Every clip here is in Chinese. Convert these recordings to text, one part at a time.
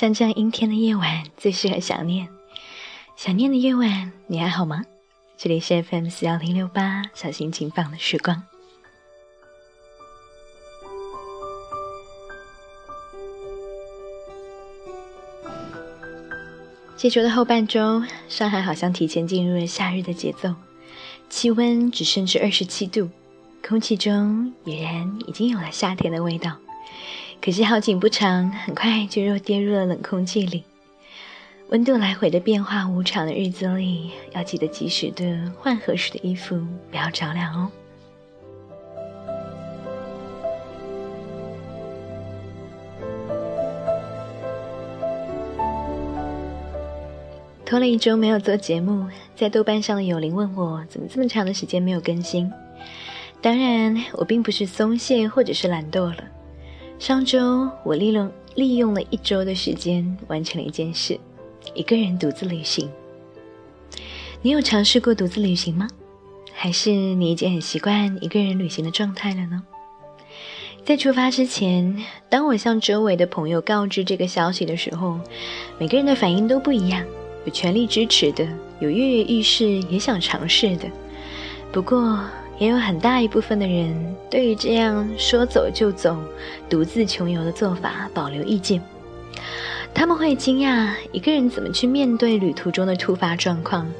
像这样阴天的夜晚，最适合想念。想念的夜晚，你还好吗？这里是 FM 四幺零六八，小心情放的时光。这周的后半周，上海好像提前进入了夏日的节奏，气温只升至二十七度，空气中俨然已经有了夏天的味道。可是好景不长，很快就又跌入了冷空气里。温度来回的变化无常的日子里，要记得及时的换合适的衣服，不要着凉哦。拖了一周没有做节目，在豆瓣上的友邻问我怎么这么长的时间没有更新。当然，我并不是松懈或者是懒惰了。上周我利用利用了一周的时间完成了一件事，一个人独自旅行。你有尝试过独自旅行吗？还是你已经很习惯一个人旅行的状态了呢？在出发之前，当我向周围的朋友告知这个消息的时候，每个人的反应都不一样。有全力支持的，有跃跃欲试也想尝试的，不过也有很大一部分的人对于这样说走就走、独自穷游的做法保留意见。他们会惊讶一个人怎么去面对旅途中的突发状况，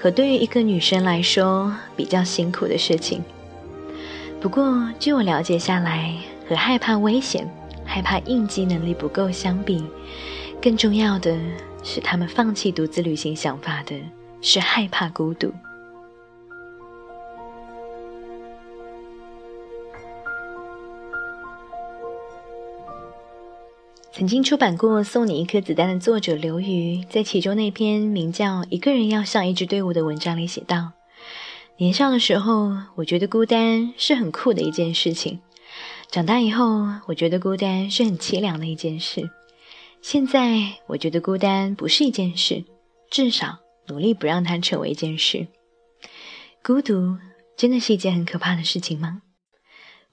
和对于一个女生来说比较辛苦的事情。不过，据我了解下来，和害怕危险、害怕应激能力不够相比，更重要的。是他们放弃独自旅行想法的是害怕孤独。曾经出版过《送你一颗子弹》的作者刘瑜，在其中那篇名叫《一个人要像一支队伍》的文章里写道：“年少的时候，我觉得孤单是很酷的一件事情；长大以后，我觉得孤单是很凄凉的一件事。”现在我觉得孤单不是一件事，至少努力不让它成为一件事。孤独真的是一件很可怕的事情吗？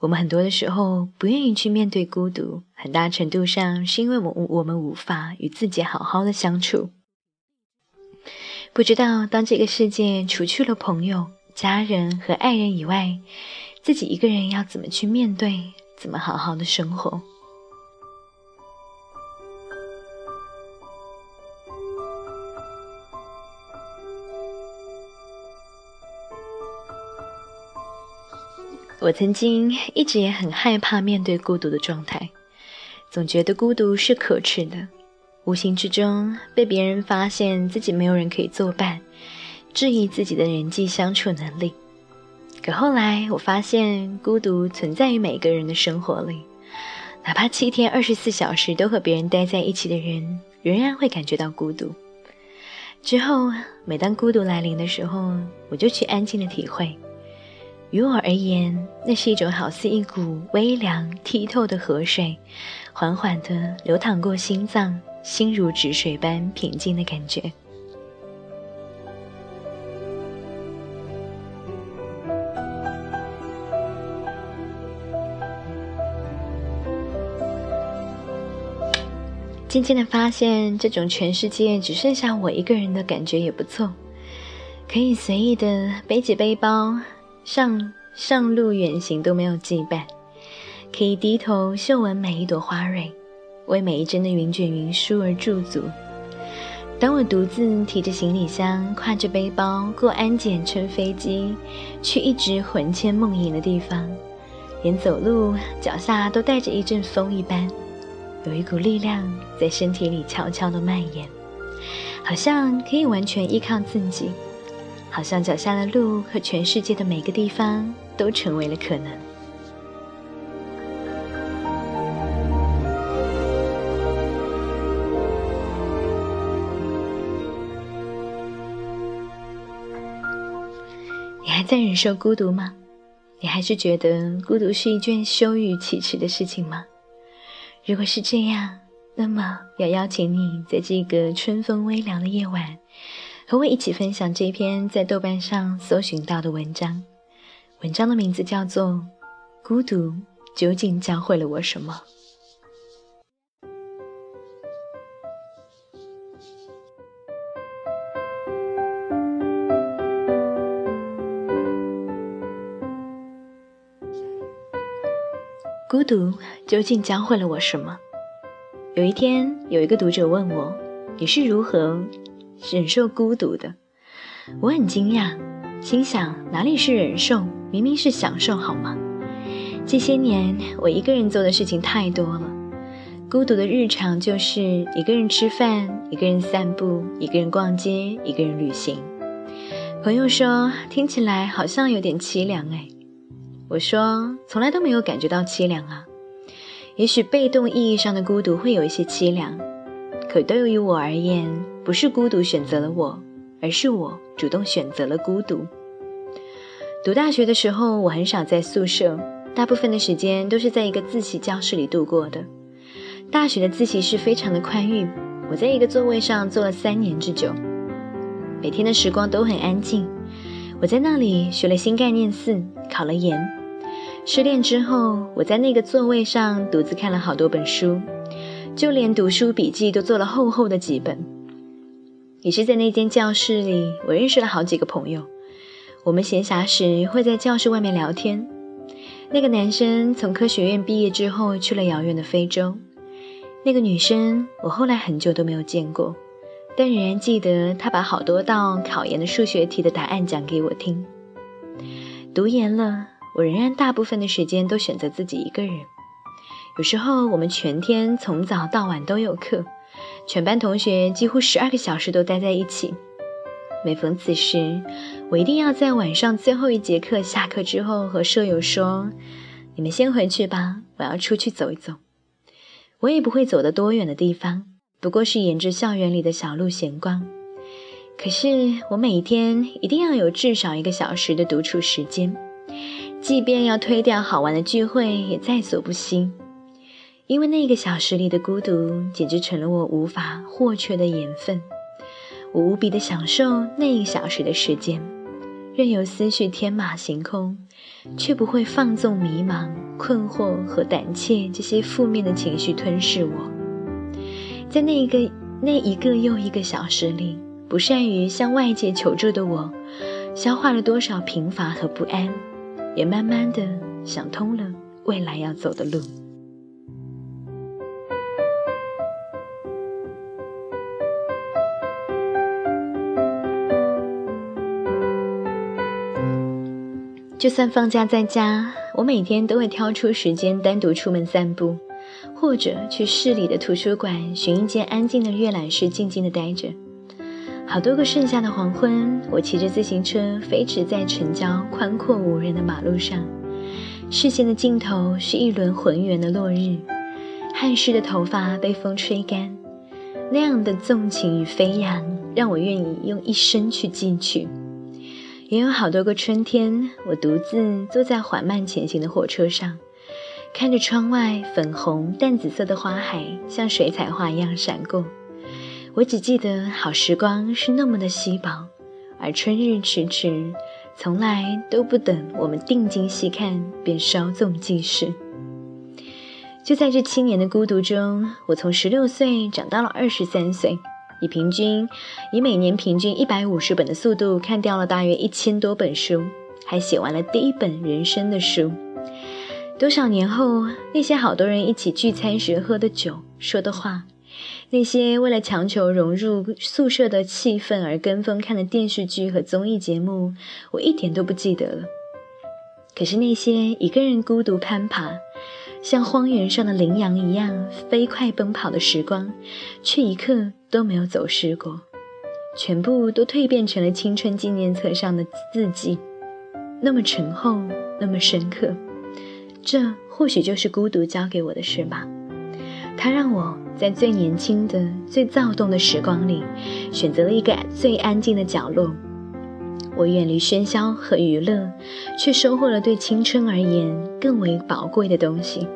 我们很多的时候不愿意去面对孤独，很大程度上是因为我我们无法与自己好好的相处。不知道当这个世界除去了朋友、家人和爱人以外，自己一个人要怎么去面对，怎么好好的生活？我曾经一直也很害怕面对孤独的状态，总觉得孤独是可耻的，无形之中被别人发现自己没有人可以作伴，质疑自己的人际相处能力。可后来我发现，孤独存在于每个人的生活里，哪怕七天二十四小时都和别人待在一起的人，仍然会感觉到孤独。之后，每当孤独来临的时候，我就去安静的体会。于我而言，那是一种好似一股微凉剔透的河水，缓缓地流淌过心脏，心如止水般平静的感觉。渐渐的发现，这种全世界只剩下我一个人的感觉也不错，可以随意的背起背包。上上路远行都没有羁绊，可以低头嗅闻每一朵花蕊，为每一帧的云卷云舒而驻足。当我独自提着行李箱，挎着背包过安检、乘飞机，去一直魂牵梦萦的地方，连走路脚下都带着一阵风一般，有一股力量在身体里悄悄地蔓延，好像可以完全依靠自己。好像脚下的路和全世界的每个地方都成为了可能。你还在忍受孤独吗？你还是觉得孤独是一件羞于启齿的事情吗？如果是这样，那么要邀请你在这个春风微凉的夜晚。和我一起分享这篇在豆瓣上搜寻到的文章。文章的名字叫做孤独究竟教会了我什么。孤独究竟教会了我什么？有一天有一个读者问我你是如何忍受孤独的？”我很惊讶，心想：哪里是忍受，明明是享受，好吗？这些年，我一个人做的事情太多了。孤独的日常就是一个人吃饭，一个人散步，一个人逛街，一个人旅行。朋友说：“听起来好像有点凄凉。”哎。我说，从来都没有感觉到凄凉啊。也许被动意义上的孤独会有一些凄凉，可对于我而言，不是孤独选择了我，而是我主动选择了孤独。读大学的时候，我很少在宿舍，大部分的时间都是在一个自习教室里度过的。大学的自习室非常的宽裕，我在一个座位上坐了三年之久，每天的时光都很安静。我在那里学了新概念四，考了研。失恋之后，我在那个座位上独自看了好多本书，就连读书笔记都做了厚厚的几本。也是在那间教室里，我认识了好几个朋友。我们闲暇时会在教室外面聊天。那个男生从科学院毕业之后去了遥远的非洲，那个女生我后来很久都没有见过，但仍然记得她把好多道考研的数学题的答案讲给我听。读研了。我仍然大部分的时间都选择自己一个人。有时候我们全天从早到晚都有课，全班同学几乎十二个小时都待在一起。每逢此时，我一定要在晚上最后一节课下课之后和舍友说：“你们先回去吧，我要出去走一走。”我也不会走得多远的地方，不过是沿着校园里的小路闲逛。可是我每天一定要有至少一个小时的独处时间。即便要推掉好玩的聚会，也在所不惜，因为那个小时里的孤独，简直成了我无法或缺的盐分。我无比的享受那一小时的时间，任由思绪天马行空，却不会放纵迷茫、困惑和胆怯这些负面的情绪吞噬我。在那一个那一个又一个小时里，不善于向外界求助的我，消化了多少贫乏和不安。也慢慢的想通了未来要走的路。就算放假在家，我每天都会挑出时间单独出门散步，或者去市里的图书馆寻一间安静的阅览室，静静的待着。好多个盛夏的黄昏，我骑着自行车飞驰在城郊宽阔无人的马路上，视线的尽头是一轮浑圆的落日，汗湿的头发被风吹干，那样的纵情与飞扬，让我愿意用一生去记取。也有好多个春天，我独自坐在缓慢前行的火车上，看着窗外粉红淡紫色的花海，像水彩画一样闪过。我只记得好时光是那么的稀薄，而春日迟迟，从来都不等我们定睛细看，便稍纵即逝。就在这七年的孤独中，我从十六岁长到了二十三岁，以平均以每年平均一百五十本的速度看掉了大约一千多本书，还写完了第一本人生的书。多少年后，那些好多人一起聚餐时喝的酒，说的话。那些为了强求融入宿舍的气氛而跟风看的电视剧和综艺节目，我一点都不记得了。可是那些一个人孤独攀爬，像荒原上的羚羊一样飞快奔跑的时光，却一刻都没有走失过，全部都蜕变成了青春纪念册上的字迹，那么醇厚，那么深刻。这或许就是孤独教给我的事吧。它让我。在最年轻的、最躁动的时光里，选择了一个最安静的角落。我远离喧嚣和娱乐，却收获了对青春而言更为宝贵的东西。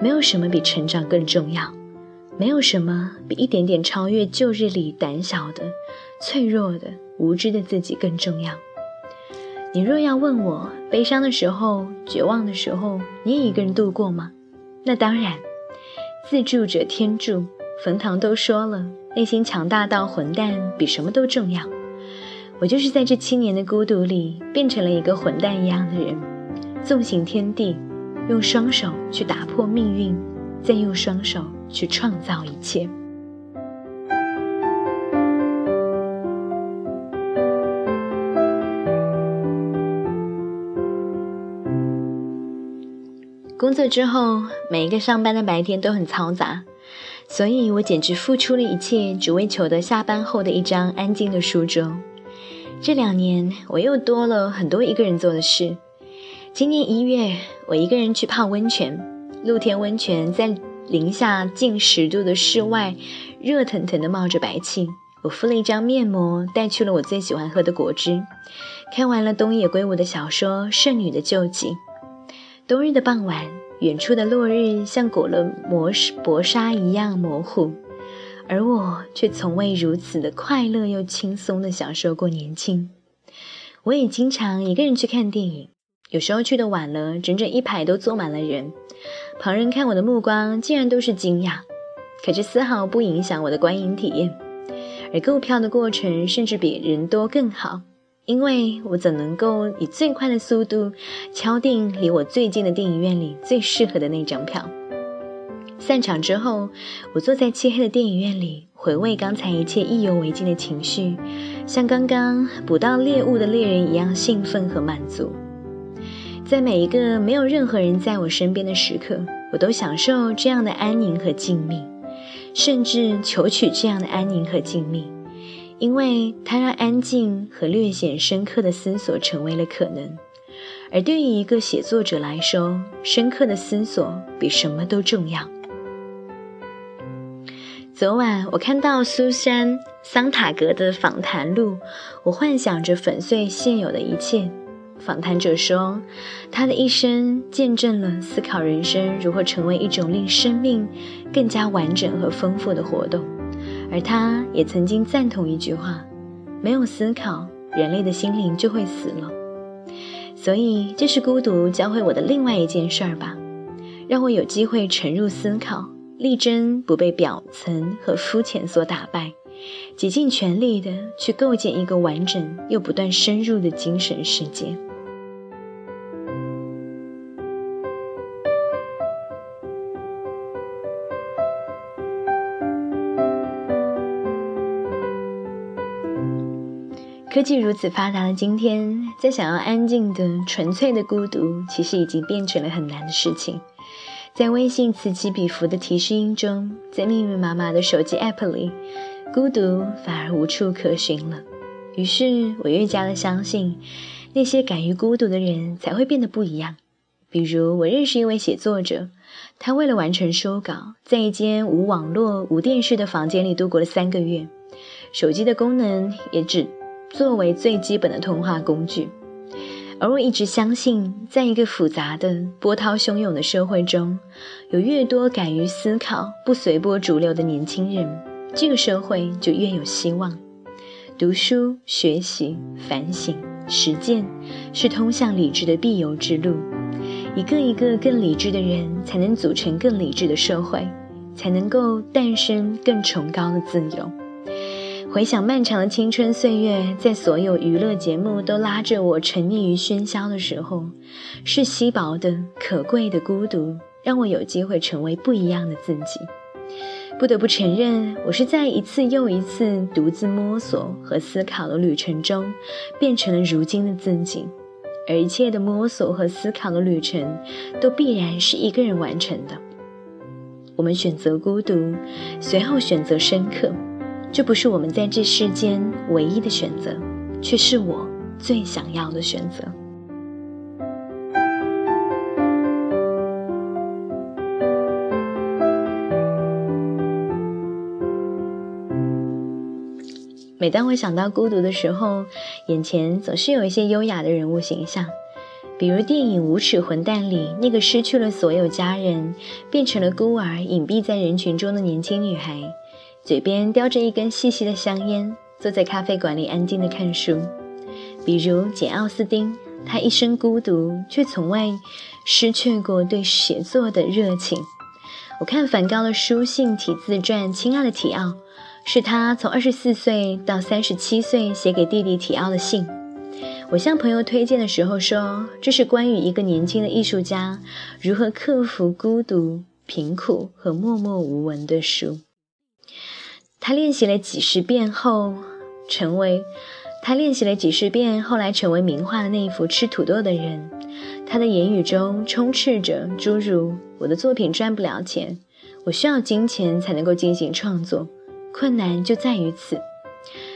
没有什么比成长更重要，没有什么比一点点超越旧日里胆小的、脆弱的、无知的自己更重要。你若要问我，悲伤的时候、绝望的时候，你也一个人度过吗？那当然。自助者天助，冯唐都说了，内心强大到混蛋比什么都重要。我就是在这七年的孤独里，变成了一个混蛋一样的人，纵行天地，用双手去打破命运，再用双手去创造一切。工作之后，每一个上班的白天都很嘈杂，所以我简直付出了一切，只为求得下班后的一张安静的书桌。这两年，我又多了很多一个人做的事。今年一月，我一个人去泡温泉，露天温泉在零下近十度的室外，热腾腾的冒着白气。我敷了一张面膜，带去了我最喜欢喝的果汁，看完了东野圭吾的小说《圣女的救济》。冬日的傍晚，远处的落日像裹了磨薄纱一样模糊，而我却从未如此的快乐又轻松的享受过年轻。我也经常一个人去看电影，有时候去的晚了，整整一排都坐满了人，旁人看我的目光竟然都是惊讶，可这丝毫不影响我的观影体验，而购票的过程甚至比人多更好。因为我怎能够以最快的速度敲定离我最近的电影院里最适合的那张票？散场之后，我坐在漆黑的电影院里，回味刚才一切意犹未尽的情绪，像刚刚捕到猎物的猎人一样兴奋和满足。在每一个没有任何人在我身边的时刻，我都享受这样的安宁和静谧，甚至求取这样的安宁和静谧。因为它让安静和略显深刻的思索成为了可能，而对于一个写作者来说，深刻的思索比什么都重要。昨晚我看到苏珊·桑塔格的访谈录，我幻想着粉碎现有的一切。访谈者说，他的一生见证了思考人生如何成为一种令生命更加完整和丰富的活动。而他也曾经赞同一句话：没有思考，人类的心灵就会死了。所以，这是孤独教会我的另外一件事儿吧，让我有机会沉入思考，力争不被表层和肤浅所打败，竭尽全力的去构建一个完整又不断深入的精神世界。科技如此发达的今天，在想要安静的、纯粹的孤独，其实已经变成了很难的事情。在微信此起彼伏的提示音中，在密密麻麻的手机 App 里，孤独反而无处可寻了。于是我越加的相信，那些敢于孤独的人才会变得不一样。比如，我认识一位写作者，他为了完成书稿，在一间无网络、无电视的房间里度过了三个月，手机的功能也只。作为最基本的通话工具，而我一直相信，在一个复杂的、波涛汹涌的社会中，有越多敢于思考、不随波逐流的年轻人，这个社会就越有希望。读书、学习、反省、实践，是通向理智的必由之路。一个一个更理智的人，才能组成更理智的社会，才能够诞生更崇高的自由。回想漫长的青春岁月，在所有娱乐节目都拉着我沉溺于喧嚣的时候，是稀薄的、可贵的孤独，让我有机会成为不一样的自己。不得不承认，我是在一次又一次独自摸索和思考的旅程中，变成了如今的自己。而一切的摸索和思考的旅程，都必然是一个人完成的。我们选择孤独，随后选择深刻。这不是我们在这世间唯一的选择，却是我最想要的选择。每当我想到孤独的时候，眼前总是有一些优雅的人物形象，比如电影《无耻混蛋》里那个失去了所有家人，变成了孤儿，隐蔽在人群中的年轻女孩。嘴边叼着一根细细的香烟，坐在咖啡馆里安静的看书。比如简·奥斯汀，他一生孤独，却从未失去过对写作的热情。我看梵高的书信体自传《亲爱的提奥》，是他从二十四岁到三十七岁写给弟弟提奥的信。我向朋友推荐的时候说，这是关于一个年轻的艺术家如何克服孤独、贫苦和默默无闻的书。他练习了几十遍后，成为他练习了几十遍，后来成为名画的那一幅吃土豆的人。他的言语中充斥着诸如“我的作品赚不了钱，我需要金钱才能够进行创作，困难就在于此。”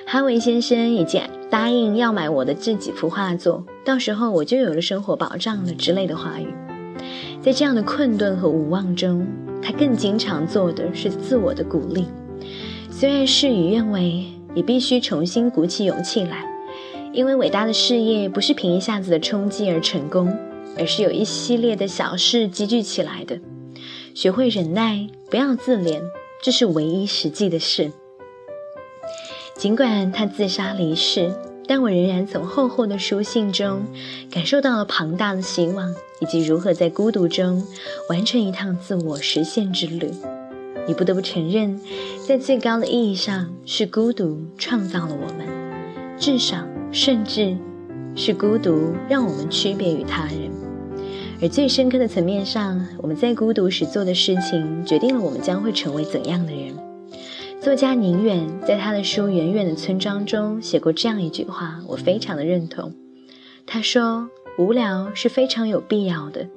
哈维先生已经答应要买我的这几幅画作，到时候我就有了生活保障了之类的话语。在这样的困顿和无望中，他更经常做的是自我的鼓励。虽然事与愿违，也必须重新鼓起勇气来，因为伟大的事业不是凭一下子的冲击而成功，而是有一系列的小事积聚起来的。学会忍耐，不要自怜，这是唯一实际的事。尽管他自杀离世，但我仍然从厚厚的书信中感受到了庞大的希望，以及如何在孤独中完成一趟自我实现之旅。你不得不承认，在最高的意义上，是孤独创造了我们，至少甚至是孤独让我们区别于他人。而最深刻的层面上，我们在孤独时做的事情，决定了我们将会成为怎样的人。作家宁远在他的书《远远的村庄》中写过这样一句话，我非常的认同。他说：“无聊是非常有必要的。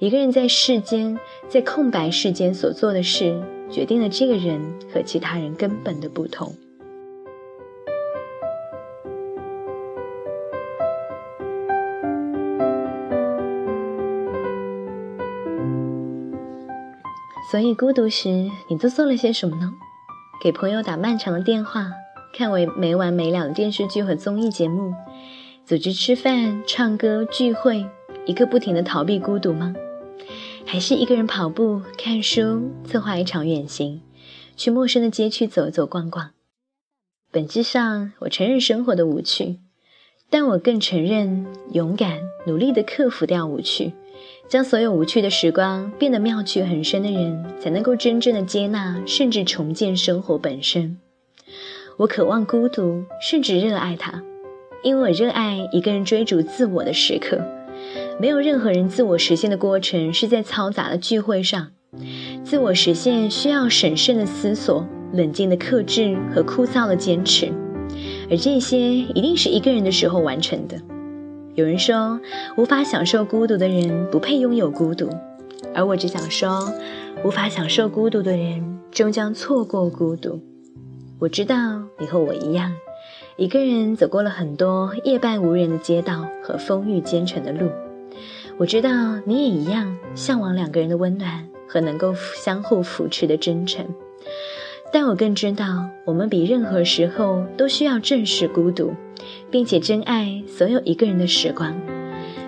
一个人在世间，在空白世间所做的事，决定了这个人和其他人根本的不同。”所以，孤独时你都做了些什么呢？给朋友打漫长的电话，看为没完没了的电视剧和综艺节目，组织吃饭、唱歌、聚会，一个不停的逃避孤独吗？还是一个人跑步、看书，策划一场远行，去陌生的街区走走逛逛？本质上，我承认生活的无趣，但我更承认勇敢、努力的克服掉无趣。将所有无趣的时光变得妙趣横生的人，才能够真正的接纳，甚至重建生活本身。我渴望孤独，甚至热爱它，因为我热爱一个人追逐自我的时刻。没有任何人自我实现的过程是在嘈杂的聚会上。自我实现需要审慎的思索、冷静的克制和枯燥的坚持，而这些一定是一个人的时候完成的。有人说，无法享受孤独的人不配拥有孤独，而我只想说，无法享受孤独的人终将错过孤独。我知道你和我一样，一个人走过了很多夜半无人的街道和风雨兼程的路。我知道你也一样，向往两个人的温暖和能够相互扶持的真诚。但我更知道，我们比任何时候都需要正视孤独。并且珍爱所有一个人的时光，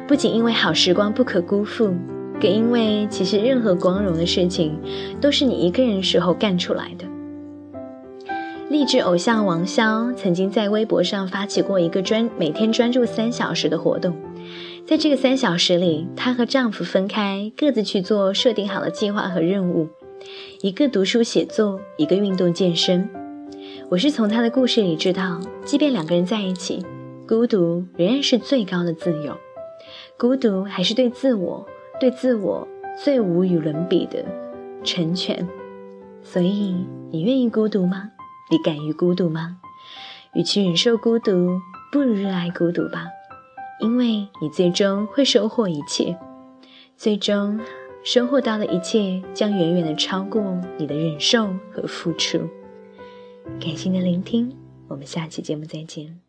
不仅因为好时光不可辜负，更因为其实任何光荣的事情都是你一个人时候干出来的。励志偶像王骁曾经在微博上发起过一个专每天专注三小时的活动，在这个三小时里，她和丈夫分开，各自去做设定好的计划和任务，一个读书写作，一个运动健身。我是从她的故事里知道，即便两个人在一起，孤独仍然是最高的自由。孤独还是对自我、对自我最无与伦比的成全。所以，你愿意孤独吗？你敢于孤独吗？与其忍受孤独，不如热爱孤独吧，因为你最终会收获一切，最终收获到的一切将远远的超过你的忍受和付出。感谢您的聆听，我们下期节目再见。